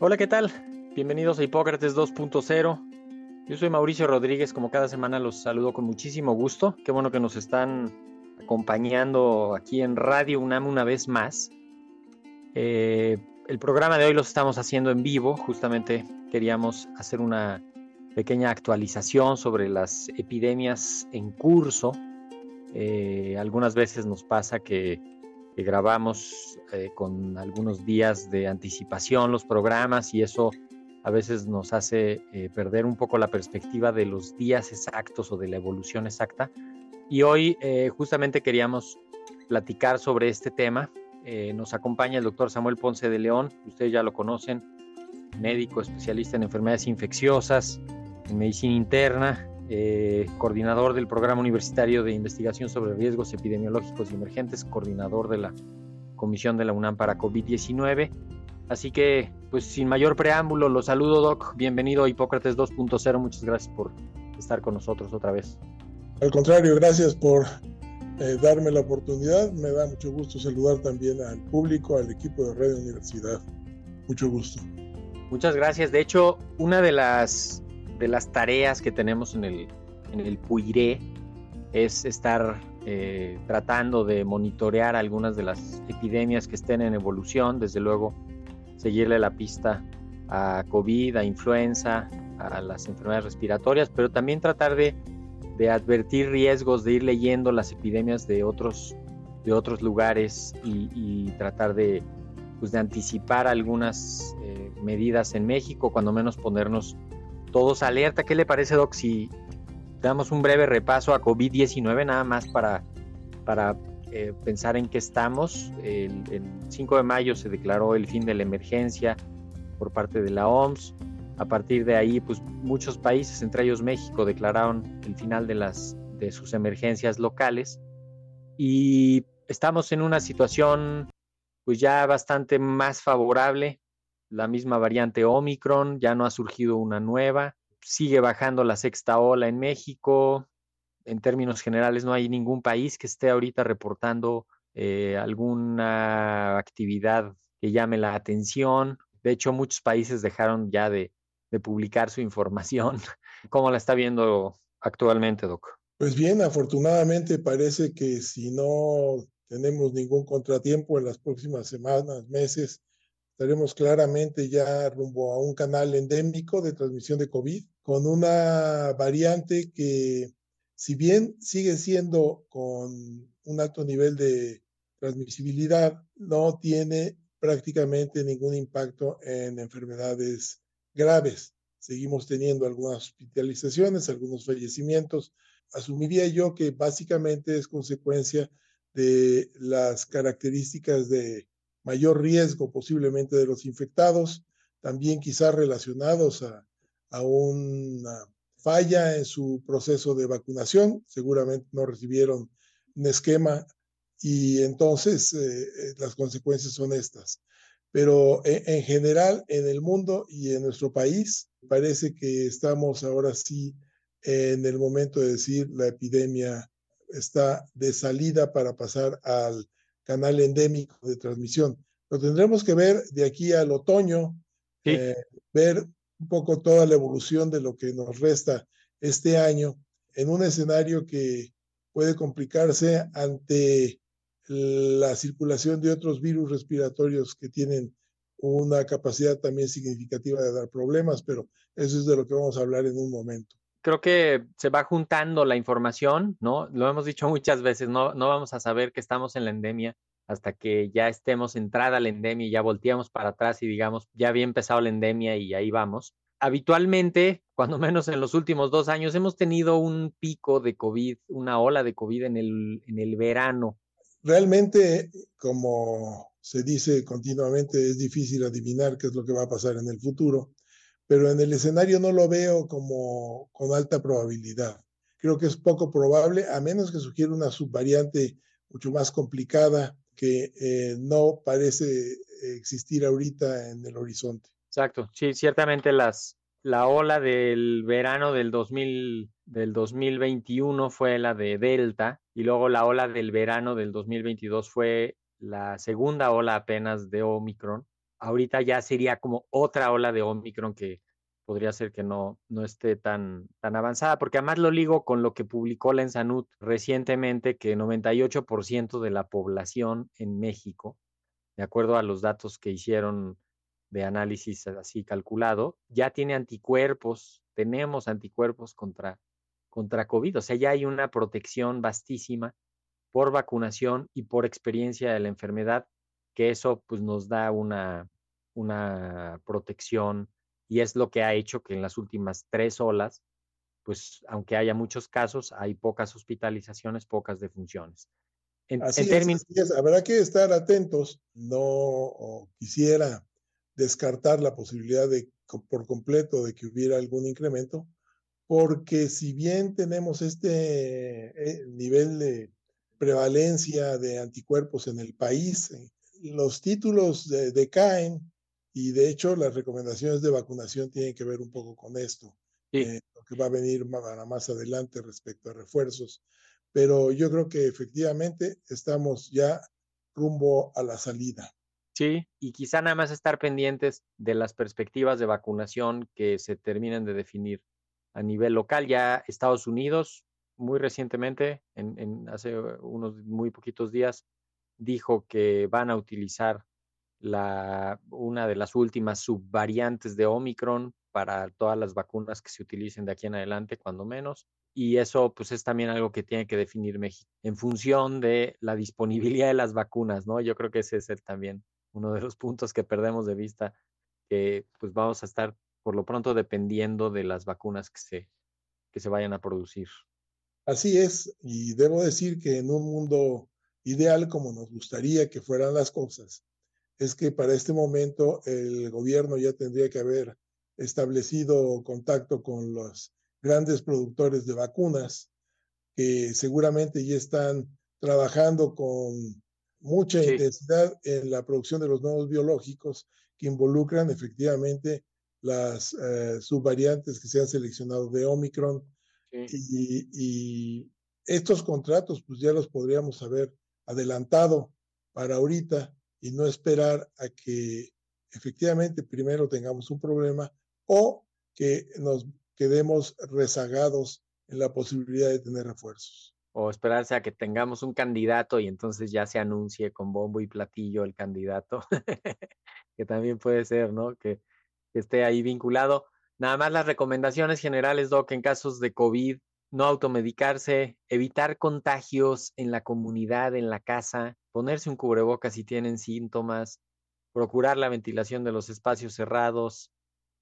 Hola, ¿qué tal? Bienvenidos a Hipócrates 2.0. Yo soy Mauricio Rodríguez, como cada semana los saludo con muchísimo gusto. Qué bueno que nos están acompañando aquí en Radio UNAM una vez más. Eh, el programa de hoy lo estamos haciendo en vivo, justamente queríamos hacer una pequeña actualización sobre las epidemias en curso. Eh, algunas veces nos pasa que que grabamos eh, con algunos días de anticipación los programas y eso a veces nos hace eh, perder un poco la perspectiva de los días exactos o de la evolución exacta. Y hoy eh, justamente queríamos platicar sobre este tema. nos acompaña el doctor Samuel Ponce de León, ustedes ya lo conocen, médico especialista en enfermedades infecciosas, en medicina interna, eh, coordinador del Programa Universitario de Investigación sobre Riesgos Epidemiológicos y Emergentes, coordinador de la Comisión de la UNAM para COVID-19. Así que, pues sin mayor preámbulo, lo saludo, Doc. Bienvenido a Hipócrates 2.0. Muchas gracias por estar con nosotros otra vez. Al contrario, gracias por eh, darme la oportunidad. Me da mucho gusto saludar también al público, al equipo de Radio Universidad. Mucho gusto. Muchas gracias. De hecho, una de las de las tareas que tenemos en el, en el PUIRE es estar eh, tratando de monitorear algunas de las epidemias que estén en evolución, desde luego seguirle la pista a COVID, a influenza, a las enfermedades respiratorias, pero también tratar de, advertir riesgos, de ir leyendo las epidemias de otros, de otros lugares y, tratar de, pues, de anticipar algunas eh, medidas en México, cuando menos ponernos todos alerta. ¿Qué le parece, Doc, si damos un breve repaso a COVID-19 nada más para, para eh, pensar en qué estamos? El, 5 de mayo se declaró el fin de la emergencia por parte de la OMS. A partir de ahí, pues muchos países, entre ellos México, declararon el final de, las, de sus emergencias locales. Y estamos en una situación pues ya bastante más favorable la misma variante Omicron, ya no ha surgido una nueva, sigue bajando la sexta ola en México. En términos generales, no hay ningún país que esté ahorita reportando eh, alguna actividad que llame la atención. De hecho, muchos países dejaron ya de, de publicar su información. ¿Cómo la está viendo actualmente, Doc? Pues bien, afortunadamente parece que si no tenemos ningún contratiempo en las próximas semanas, meses, estaremos claramente ya rumbo a un canal endémico de transmisión de COVID con una variante que, si bien sigue siendo con un alto nivel de transmisibilidad, no tiene prácticamente ningún impacto en enfermedades graves. Seguimos teniendo algunas hospitalizaciones, algunos fallecimientos. Asumiría yo que básicamente es consecuencia de las características de mayor riesgo posiblemente de los infectados, también quizás relacionados a, una falla en su proceso de vacunación, seguramente no recibieron un esquema y entonces eh, eh, las consecuencias son estas. Pero en, en, general, en el mundo y en nuestro país, parece que estamos ahora sí en el momento de decir la epidemia está de salida para pasar al canal endémico de transmisión. Lo tendremos que ver de aquí al otoño, eh, ver un poco toda la evolución de lo que nos resta este año en un escenario que puede complicarse ante la circulación de otros virus respiratorios que tienen una capacidad también significativa de dar problemas, pero Eso es de lo que vamos a hablar en un momento. Creo que se va juntando la información, ¿no? Lo hemos dicho muchas veces, no, no vamos a saber que estamos en la endemia hasta que ya estemos entrada la endemia y ya volteamos para atrás y digamos, ya había empezado la endemia y ahí vamos. Habitualmente, cuando menos en los últimos dos años, hemos tenido un pico de COVID, una ola de COVID en el, en el verano. Realmente, como se dice continuamente, es difícil adivinar qué es lo que va a pasar en el futuro, pero en el escenario no lo veo como con alta probabilidad. Creo que es poco probable, a menos que sugiera una subvariante mucho más complicada que eh, no parece existir ahorita en el horizonte. Exacto, sí, ciertamente las, la ola del verano del, 2000, del 2021 fue la de Delta y luego la ola del verano del 2022 fue la segunda ola apenas de Omicron. Ahorita ya sería como otra ola de Omicron que podría ser que no, no esté tan, tan avanzada, porque además lo ligo con lo que publicó la Ensanud recientemente, que 98% de la población en México, de acuerdo a los datos que hicieron de análisis así calculado, ya tiene anticuerpos, tenemos anticuerpos contra, contra COVID, o sea, ya hay una protección vastísima por vacunación y por experiencia de la enfermedad, que eso pues nos da una, una protección y es lo que ha hecho que en las últimas tres olas, pues aunque haya muchos casos, hay pocas hospitalizaciones, pocas defunciones. En, así, términos... es, Habrá que estar atentos. No quisiera descartar la posibilidad de por completo de que hubiera algún incremento, porque si bien tenemos este eh, nivel de prevalencia de anticuerpos en el país, eh, los títulos decaen y de hecho, las recomendaciones de vacunación tienen que ver un poco con esto, eh, lo que va a venir para más adelante respecto a refuerzos. Pero yo creo que efectivamente estamos ya rumbo a la salida. Sí, y quizá nada más estar pendientes de las perspectivas de vacunación que se terminen de definir a nivel local. Ya Estados Unidos, muy recientemente, en, en hace unos muy poquitos días, dijo que van a utilizar la, una de las últimas subvariantes de Omicron para todas las vacunas que se utilicen de aquí en adelante, cuando menos. Y eso pues es también algo que tiene que definir México en función de la disponibilidad de las vacunas, ¿no? Yo creo que ese es también uno de los puntos que perdemos de vista, que pues vamos a estar por lo pronto dependiendo de las vacunas que se, que se vayan a producir. Así es, y debo decir que en un mundo ideal como nos gustaría que fueran las cosas, es que para este momento el gobierno ya tendría que haber establecido contacto con los grandes productores de vacunas, que seguramente ya están trabajando con mucha intensidad en la producción de los nuevos biológicos que involucran efectivamente las eh, subvariantes que se han seleccionado de Omicron. Y, y, estos contratos, pues ya los podríamos haber adelantado para ahorita y no esperar a que efectivamente primero tengamos un problema o que nos quedemos rezagados en la posibilidad de tener refuerzos. O esperarse a que tengamos un candidato y entonces ya se anuncie con bombo y platillo el candidato, que también puede ser, ¿no? Que, que esté ahí vinculado. Nada más las recomendaciones generales, Doc, en casos de COVID, no automedicarse, evitar contagios en la comunidad, en la casa, ponerse un cubrebocas si tienen síntomas, procurar la ventilación de los espacios cerrados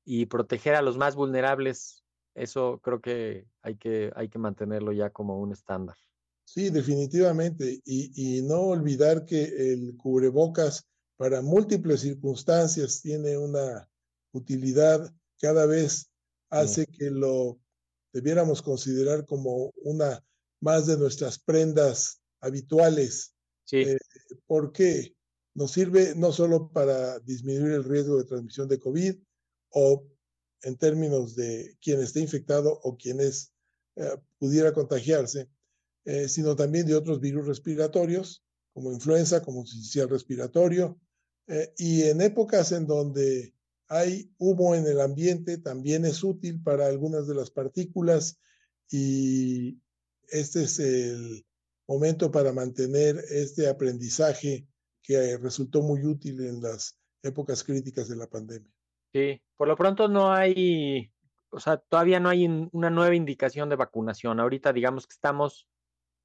y proteger a los más vulnerables. Eso creo que hay que, hay que mantenerlo ya como un estándar. Sí, definitivamente. Y, y no olvidar que el cubrebocas para múltiples circunstancias tiene una utilidad cada vez hace que lo debiéramos considerar como una más de nuestras prendas habituales. Sí. Eh, porque nos sirve no solo para disminuir el riesgo de transmisión de COVID o en términos de quien esté infectado o quien es, eh, pudiera contagiarse, eh, sino también de otros virus respiratorios, como influenza, como sincicial respiratorio, y en épocas en donde hay humo en el ambiente, también es útil para algunas de las partículas y este es el momento para mantener este aprendizaje que resultó muy útil en las épocas críticas de la pandemia. Sí, por lo pronto no hay o sea, todavía no hay una nueva indicación de vacunación. Ahorita digamos que estamos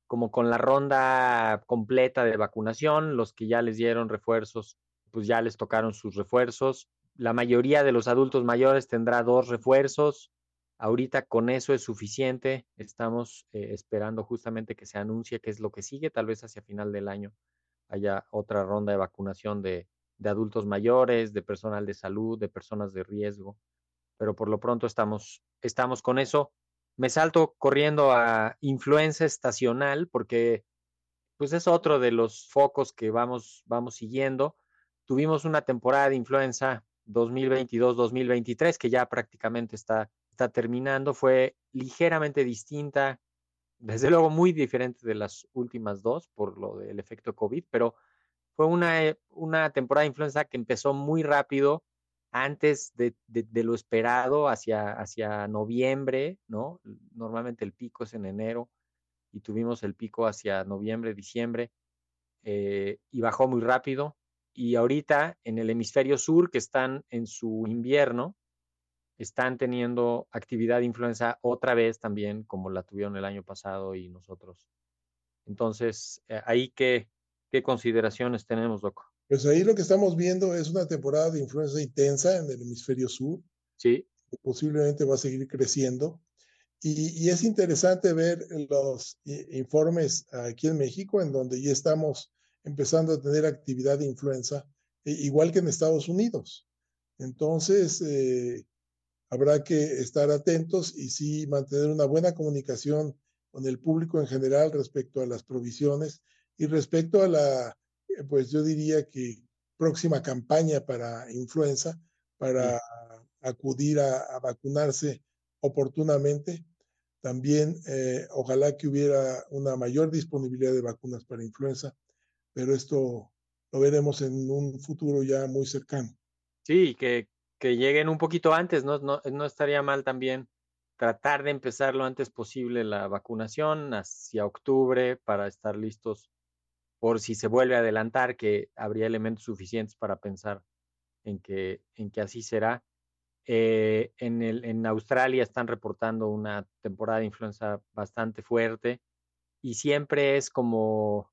como con la ronda completa de vacunación, los que ya les dieron refuerzos, pues ya les tocaron sus refuerzos. La mayoría de los adultos mayores tendrá dos refuerzos. Ahorita con eso es suficiente. Estamos eh, esperando justamente que se anuncie qué es lo que sigue. Tal vez hacia final del año haya otra ronda de vacunación de, de adultos mayores, de personal de salud, de personas de riesgo pero por lo pronto estamos, estamos con eso. Me salto corriendo a influenza estacional porque pues es otro de los focos que vamos, vamos siguiendo. Tuvimos una temporada de influenza 2022-2023 que ya prácticamente está, está terminando. Fue ligeramente distinta, desde luego muy diferente de las últimas dos por lo del efecto COVID, pero fue una, eh, una temporada de influenza que empezó muy rápido, antes de, lo esperado, hacia, hacia noviembre, ¿no? Normalmente el pico es en enero y tuvimos el pico hacia noviembre, diciembre, eh, y bajó muy rápido. Y ahorita en el hemisferio sur, que están en su invierno, están teniendo actividad de influenza otra vez también, como la tuvieron el año pasado y nosotros. Entonces, eh, ahí qué, qué consideraciones tenemos, loco. Pues ahí lo que estamos viendo es una temporada de influenza intensa en el hemisferio sur. Sí. Que posiblemente va a seguir creciendo. Y, es interesante ver los informes aquí en México, en donde ya estamos empezando a tener actividad de influenza, e, igual que en Estados Unidos. Entonces, eh, habrá que estar atentos y sí mantener una buena comunicación con el público en general respecto a las provisiones y respecto a la eh, pues yo diría que próxima campaña para influenza, para acudir a, vacunarse oportunamente. También eh, ojalá que hubiera una mayor disponibilidad de vacunas para influenza, pero esto lo veremos en un futuro ya muy cercano. Sí, que, que lleguen un poquito antes, ¿no? No, no estaría mal también tratar de empezar lo antes posible la vacunación hacia octubre para estar listos por si se vuelve a adelantar, que habría elementos suficientes para pensar en que, en que así será. Eh, en, el, en Australia están reportando una temporada de influenza bastante fuerte y siempre es como,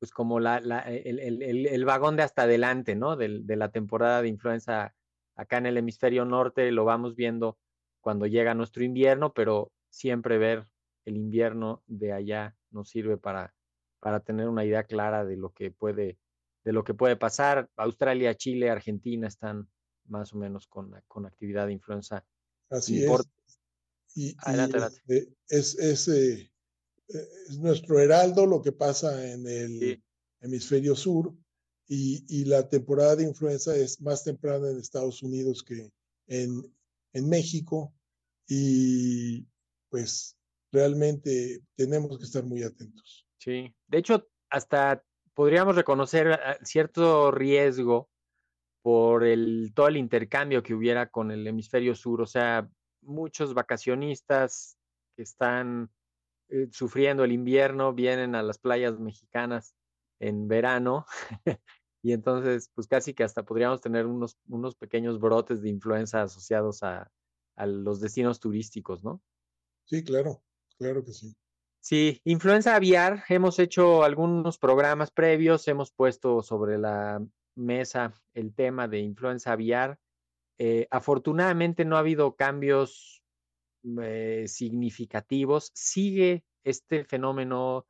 pues como la, el, vagón de hasta adelante, ¿no? De, de, la temporada de influenza acá en el hemisferio norte, lo vamos viendo cuando llega nuestro invierno, pero siempre ver el invierno de allá nos sirve para para tener una idea clara de lo que puede, de lo que puede pasar. Australia, Chile, Argentina están más o menos con, con actividad de influenza. Así es. Y, este, es, es, eh, es, nuestro heraldo lo que pasa en el hemisferio sur y, y, la temporada de influenza es más temprana en Estados Unidos que en, en México y pues realmente tenemos que estar muy atentos. Sí, de hecho, hasta podríamos reconocer ah, cierto riesgo por el, todo el intercambio que hubiera con el hemisferio sur, o sea, muchos vacacionistas que están eh, sufriendo el invierno vienen a las playas mexicanas en verano y entonces pues casi que hasta podríamos tener unos, unos pequeños brotes de influenza asociados a, a los destinos turísticos, ¿no? Sí, claro, claro que sí. Sí, influenza aviar, hemos hecho algunos programas previos, hemos puesto sobre la mesa el tema de influenza aviar. Eh, afortunadamente no ha habido cambios eh, significativos. Sigue este fenómeno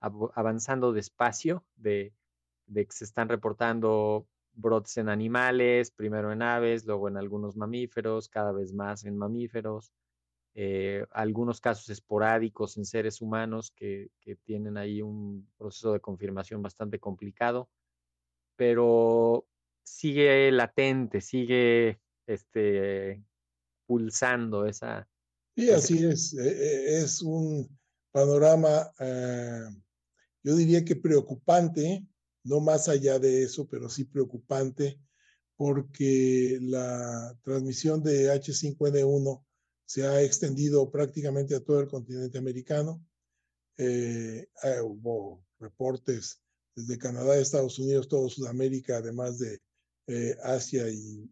avanzando despacio, de, de, que se están reportando brotes en animales, primero en aves, luego en algunos mamíferos, cada vez más en mamíferos. Eh, algunos casos esporádicos en seres humanos que, tienen ahí un proceso de confirmación bastante complicado, pero sigue latente, sigue este, pulsando esa... Sí, así es. E, e, es un panorama, eh, yo diría que preocupante, no más allá de eso, pero sí preocupante, porque la transmisión de H5N1 se ha extendido prácticamente a todo el continente americano. Eh, ah, hubo reportes desde Canadá, Estados Unidos, todo Sudamérica, además de eh, Asia y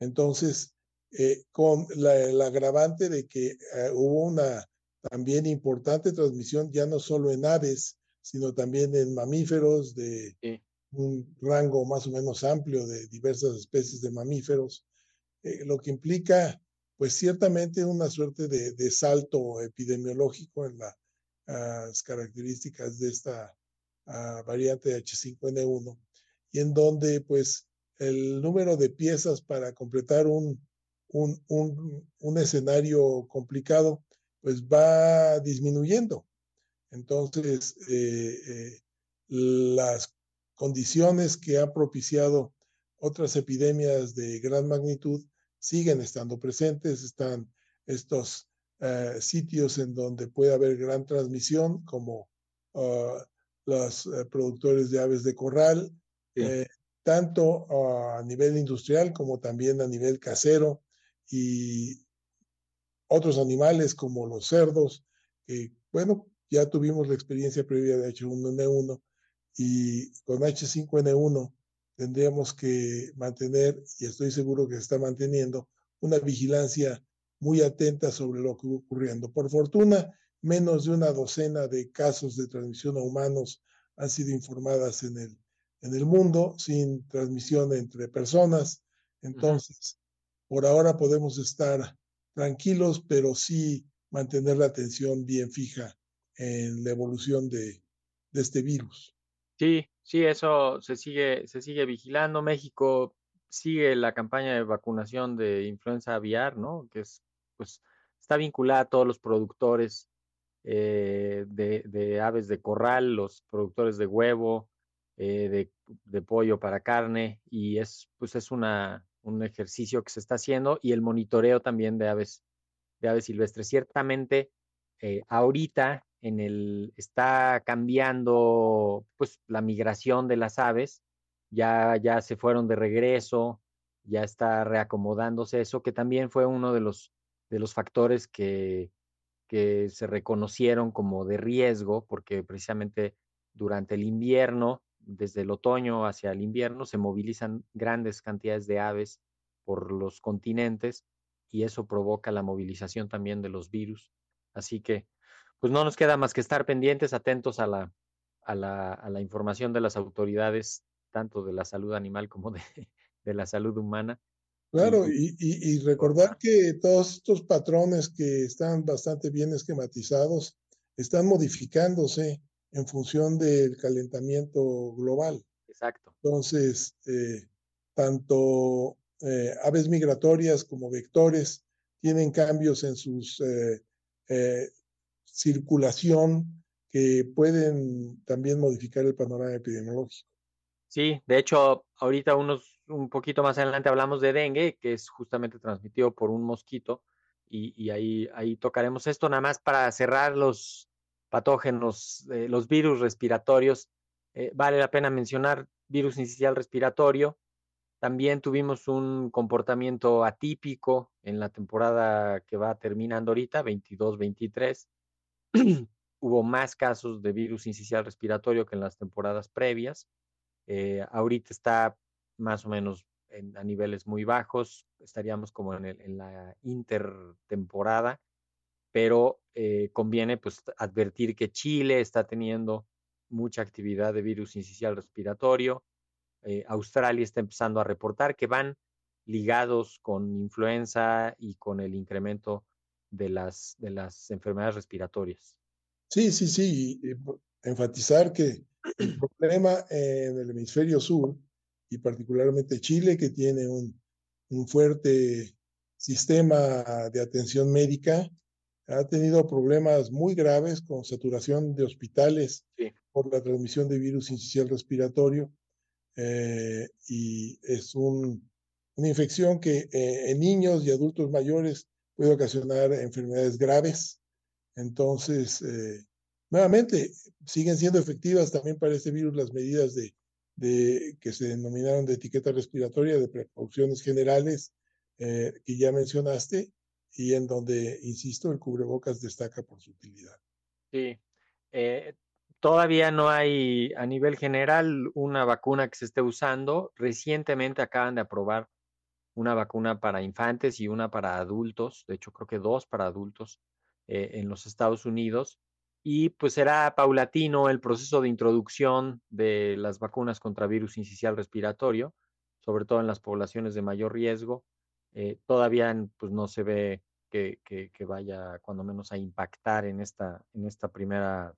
entonces eh, con la, el agravante de que eh, hubo una también importante transmisión ya no solo en aves, sino también en mamíferos de Sí. un rango más o menos amplio de diversas especies de mamíferos, eh, lo que implica pues ciertamente una suerte de, de salto epidemiológico en la, las características de esta ah, variante H5N1 y en donde pues el número de piezas para completar un, un, un, un escenario complicado pues va disminuyendo. Entonces, eh, eh, las condiciones que ha propiciado otras epidemias de gran magnitud siguen estando presentes, están estos uh, sitios en donde puede haber gran transmisión, como uh, los productores de aves de corral, sí. eh, tanto a nivel industrial como también a nivel casero y otros animales como los cerdos, que bueno, ya tuvimos la experiencia previa de H1N1 y con H5N1 tendríamos que mantener, y estoy seguro que se está manteniendo, una vigilancia muy atenta sobre lo que va ocurriendo. Por fortuna, menos de una docena de casos de transmisión a humanos han sido informadas en el, en el mundo sin transmisión entre personas. Entonces. Por ahora podemos estar tranquilos, pero sí mantener la atención bien fija en la evolución de, este virus. Sí, sí, eso se sigue, se sigue vigilando. México sigue la campaña de vacunación de influenza aviar, ¿no? Que es, pues, está vinculada a todos los productores eh, de, de, aves de corral, los productores de huevo, eh, de, de, pollo para carne, y es, pues, es una, un ejercicio que se está haciendo y el monitoreo también de aves, de aves silvestres. Ciertamente, eh, ahorita en el, está cambiando pues la migración de las aves, ya, ya se fueron de regreso, ya está reacomodándose eso, que también fue uno de los, de los factores que, que se reconocieron como de riesgo, porque precisamente durante el invierno, desde el otoño hacia el invierno, se movilizan grandes cantidades de aves por los continentes y eso provoca la movilización también de los virus. Así que pues no nos queda más que estar pendientes, atentos a la, a la, a la información de las autoridades, tanto de la salud animal como de, de la salud humana. Claro, y, y, y, recordar que todos estos patrones que están bastante bien esquematizados están modificándose en función del calentamiento global. Exacto. Entonces, eh, tanto eh, aves migratorias como vectores tienen cambios en sus eh, circulación que pueden también modificar el panorama epidemiológico. Sí, de hecho, ahorita unos un poquito más adelante hablamos de dengue, que es justamente transmitido por un mosquito, y, y ahí, ahí tocaremos esto nada más para cerrar los patógenos, eh, los virus respiratorios. Eh, vale la pena mencionar virus incisional respiratorio. También tuvimos un comportamiento atípico en la temporada que va terminando ahorita, 22-23 hubo más casos de virus incisional respiratorio que en las temporadas previas. Eh, ahorita está más o menos en, a niveles muy bajos, estaríamos como en, el, en la intertemporada, pero eh, conviene pues advertir que Chile está teniendo mucha actividad de virus incisional respiratorio, eh, Australia está empezando a reportar que van ligados con influenza y con el incremento de las, de las enfermedades respiratorias. Sí, sí, sí. Y, enfatizar que el problema en el hemisferio sur, y particularmente Chile, que tiene un, un fuerte sistema de atención médica, ha tenido problemas muy graves con saturación de hospitales sí. por la transmisión de virus incisional respiratorio. Eh, y es un, una infección que eh, en niños y adultos mayores puede ocasionar enfermedades graves. Entonces, eh, nuevamente, siguen siendo efectivas también para este virus las medidas de, de que se denominaron de etiqueta respiratoria, de precauciones generales eh, que ya mencionaste, y en donde, insisto, el cubrebocas destaca por su utilidad. Sí. Eh, todavía no hay a nivel general una vacuna que se esté usando. Recientemente acaban de aprobar una vacuna para infantes y una para adultos, de hecho creo que dos para adultos eh, en los Estados Unidos. Y pues será paulatino el proceso de introducción de las vacunas contra virus incisional respiratorio, sobre todo en las poblaciones de mayor riesgo. Eh, todavía pues no se ve que, que, vaya cuando menos a impactar en esta, en esta primera,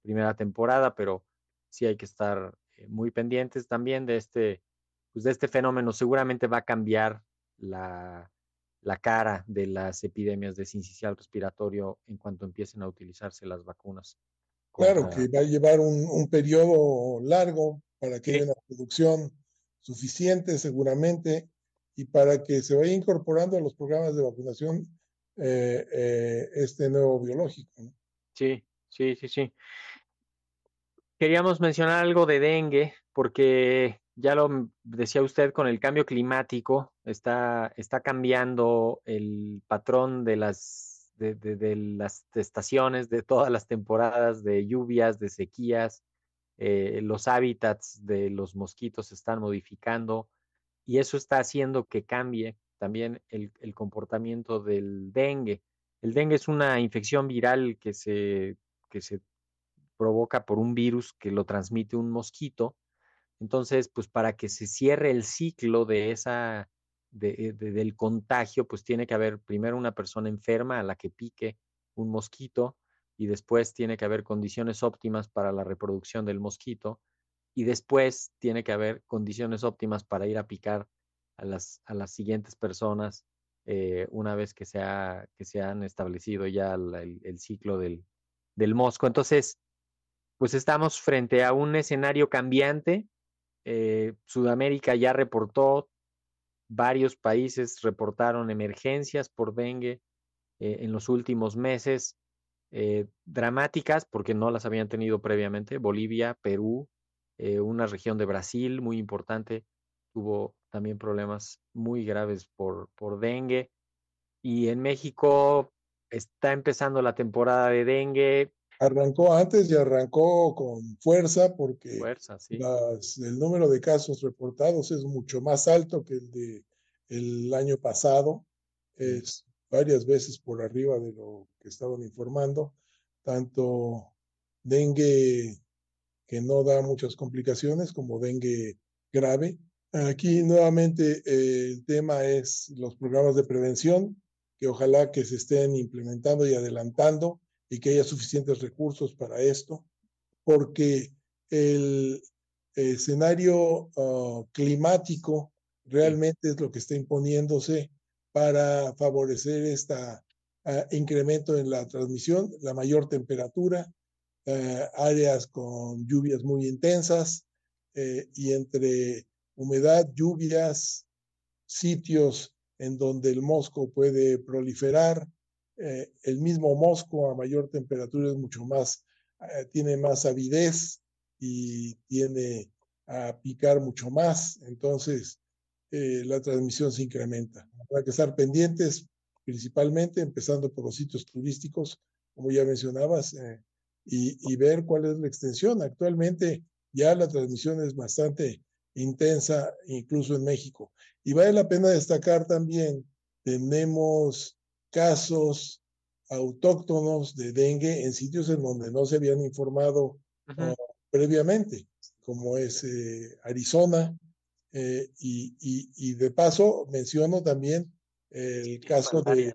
primera temporada, pero sí hay que estar eh, muy pendientes también de este, pues de este fenómeno. Seguramente va a cambiar la, la cara de las epidemias de sincicial respiratorio en cuanto empiecen a utilizarse las vacunas. Claro, que va a llevar un, un periodo largo para que haya una producción suficiente seguramente y para que se vaya incorporando a los programas de vacunación eh, eh, este nuevo biológico. Sí, sí, sí, sí. Queríamos mencionar algo de dengue, porque ya lo decía usted, con el cambio climático está, está cambiando el patrón de las, de, las estaciones, de todas las temporadas de lluvias, de sequías. Eh, los hábitats de los mosquitos se están modificando y eso está haciendo que cambie también el, comportamiento del dengue. El dengue es una infección viral que se, que se provoca por un virus que lo transmite un mosquito. Entonces, pues para que se cierre el ciclo de esa, de, del contagio, pues tiene que haber primero una persona enferma a la que pique un mosquito y después tiene que haber condiciones óptimas para la reproducción del mosquito y después tiene que haber condiciones óptimas para ir a picar a las, a las siguientes personas eh, una vez que se, ha, que se han establecido ya el, el ciclo del, del, mosco. Entonces, pues estamos frente a un escenario cambiante. Eh, Sudamérica ya reportó, varios países reportaron emergencias por dengue eh, en los últimos meses, dramáticas porque no las habían tenido previamente. Bolivia, Perú, eh, una región de Brasil muy importante tuvo también problemas muy graves por, por dengue. Y en México está empezando la temporada de dengue. Arrancó antes y arrancó con fuerza porque fuerza, sí. las, el número de casos reportados es mucho más alto que el de el año pasado. Es varias veces por arriba de lo que estaban informando. Tanto dengue que no da muchas complicaciones como dengue grave. Aquí nuevamente eh, el tema es los programas de prevención, que ojalá que se estén implementando y adelantando y que haya suficientes recursos para esto, porque el escenario uh, climático realmente es lo que está imponiéndose para favorecer este uh, incremento en la transmisión, la mayor temperatura, uh, áreas con lluvias muy intensas eh, y entre humedad, lluvias, sitios en donde el mosco puede proliferar. Eh, el mismo mosco a mayor temperatura es mucho más, eh, tiene más avidez y tiene a picar mucho más. Entonces, eh, la transmisión se incrementa. Habrá que estar pendientes, principalmente empezando por los sitios turísticos, como ya mencionabas, y, y ver cuál es la extensión. Actualmente ya la transmisión es bastante intensa incluso en México. Y vale la pena destacar también, tenemos casos autóctonos de dengue en sitios en donde no se habían informado uh, previamente, como es eh, Arizona. Eh, y, y, y, de paso menciono también el caso de,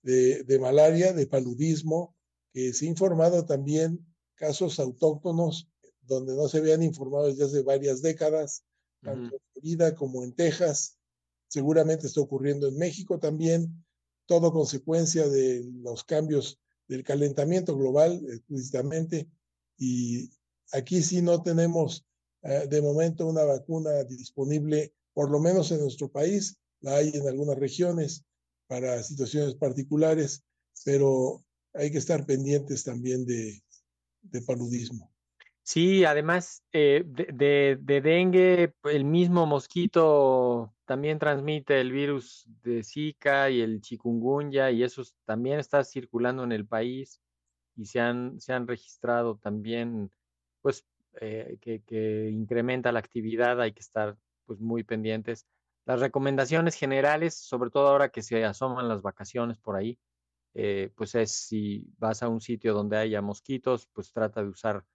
de, de, malaria, de paludismo, se ha informado también casos autóctonos donde no se habían informado desde hace varias décadas, tanto uh -huh. en Florida como en Texas. Seguramente está ocurriendo en México también, todo consecuencia de los cambios del calentamiento global, explícitamente. Y aquí sí no tenemos eh, de momento una vacuna disponible, por lo menos en nuestro país. La hay en algunas regiones para situaciones particulares, pero hay que estar pendientes también de, paludismo. Sí, además eh, de, dengue, el mismo mosquito también transmite el virus de Zika y el chikungunya y eso también está circulando en el país y se han, se han registrado también, pues, eh, que, que, incrementa la actividad, hay que estar pues muy pendientes. las recomendaciones generales, sobre todo ahora que se asoman las vacaciones por ahí, eh, pues es si vas a un sitio donde haya mosquitos, pues trata de usar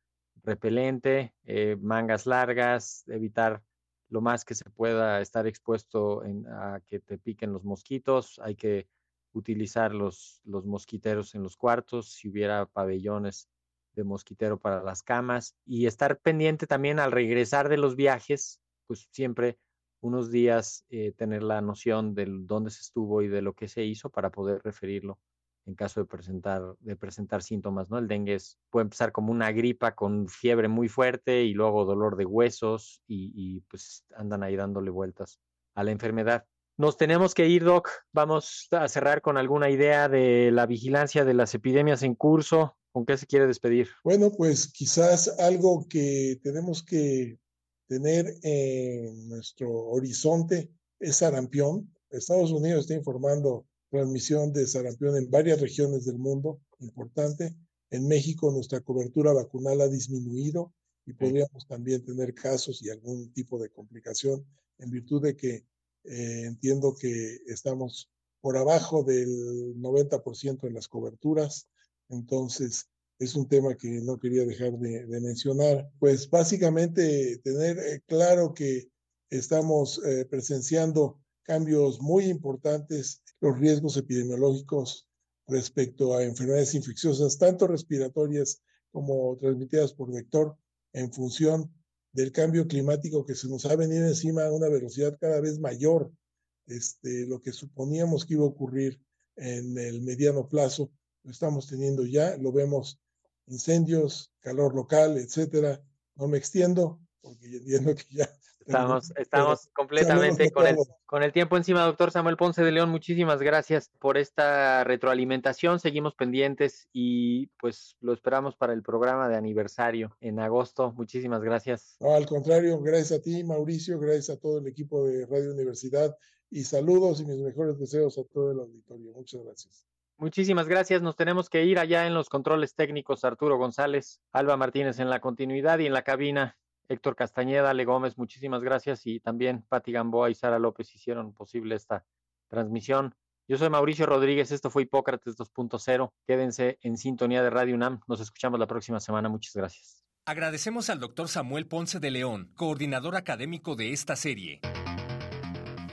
repelente, eh, mangas largas, evitar lo más que se pueda estar expuesto a que te piquen los mosquitos. Hay que utilizar los, los mosquiteros en los cuartos, si hubiera pabellones de mosquitero para las camas y estar pendiente también al regresar de los viajes, pues siempre unos días eh, tener la noción de dónde se estuvo y de lo que se hizo para poder referirlo en caso de presentar, de presentar síntomas, ¿no? El dengue puede empezar como una gripa con fiebre muy fuerte y luego dolor de huesos y, y pues andan ahí dándole vueltas a la enfermedad. Nos tenemos que ir, Doc. Vamos a cerrar con alguna idea de la vigilancia de las epidemias en curso. ¿Con qué se quiere despedir? Bueno, pues quizás algo que tenemos que tener en nuestro horizonte es sarampión. Estados Unidos está informando transmisión de sarampión en varias regiones del mundo, importante. En México nuestra cobertura vacunal ha disminuido y podríamos también tener casos y algún tipo de complicación en virtud de que eh, entiendo que estamos por abajo del 90% en las coberturas. Entonces, es un tema que no quería dejar de, mencionar. Pues básicamente tener eh, claro que estamos eh, presenciando cambios muy importantes, los riesgos epidemiológicos respecto a enfermedades infecciosas, tanto respiratorias como transmitidas por vector, en función del cambio climático que se nos ha venido encima a una velocidad cada vez mayor. Este, lo que suponíamos que iba a ocurrir en el mediano plazo, lo estamos teniendo ya, lo vemos incendios, calor local, etcétera. No me extiendo porque entiendo que ya Estamos, estamos completamente con el, con el tiempo encima, doctor Samuel Ponce de León. Muchísimas gracias por esta retroalimentación. Seguimos pendientes y pues lo esperamos para el programa de aniversario en agosto. Muchísimas gracias. al contrario, gracias a ti, Mauricio, gracias a todo el equipo de Radio Universidad y saludos y mis mejores deseos a todo el auditorio. Muchas gracias. Muchísimas gracias. Nos tenemos que ir allá en los controles técnicos. Arturo González, Alba Martínez en la continuidad y en la cabina. Héctor Castañeda, Ale Gómez, muchísimas gracias. Y también Pati Gamboa y Sara López hicieron posible esta transmisión. Yo soy Mauricio Rodríguez, esto fue Hipócrates 2.0. Quédense en sintonía de Radio UNAM. Nos escuchamos la próxima semana. Muchas gracias. Agradecemos al doctor Samuel Ponce de León, coordinador académico de esta serie.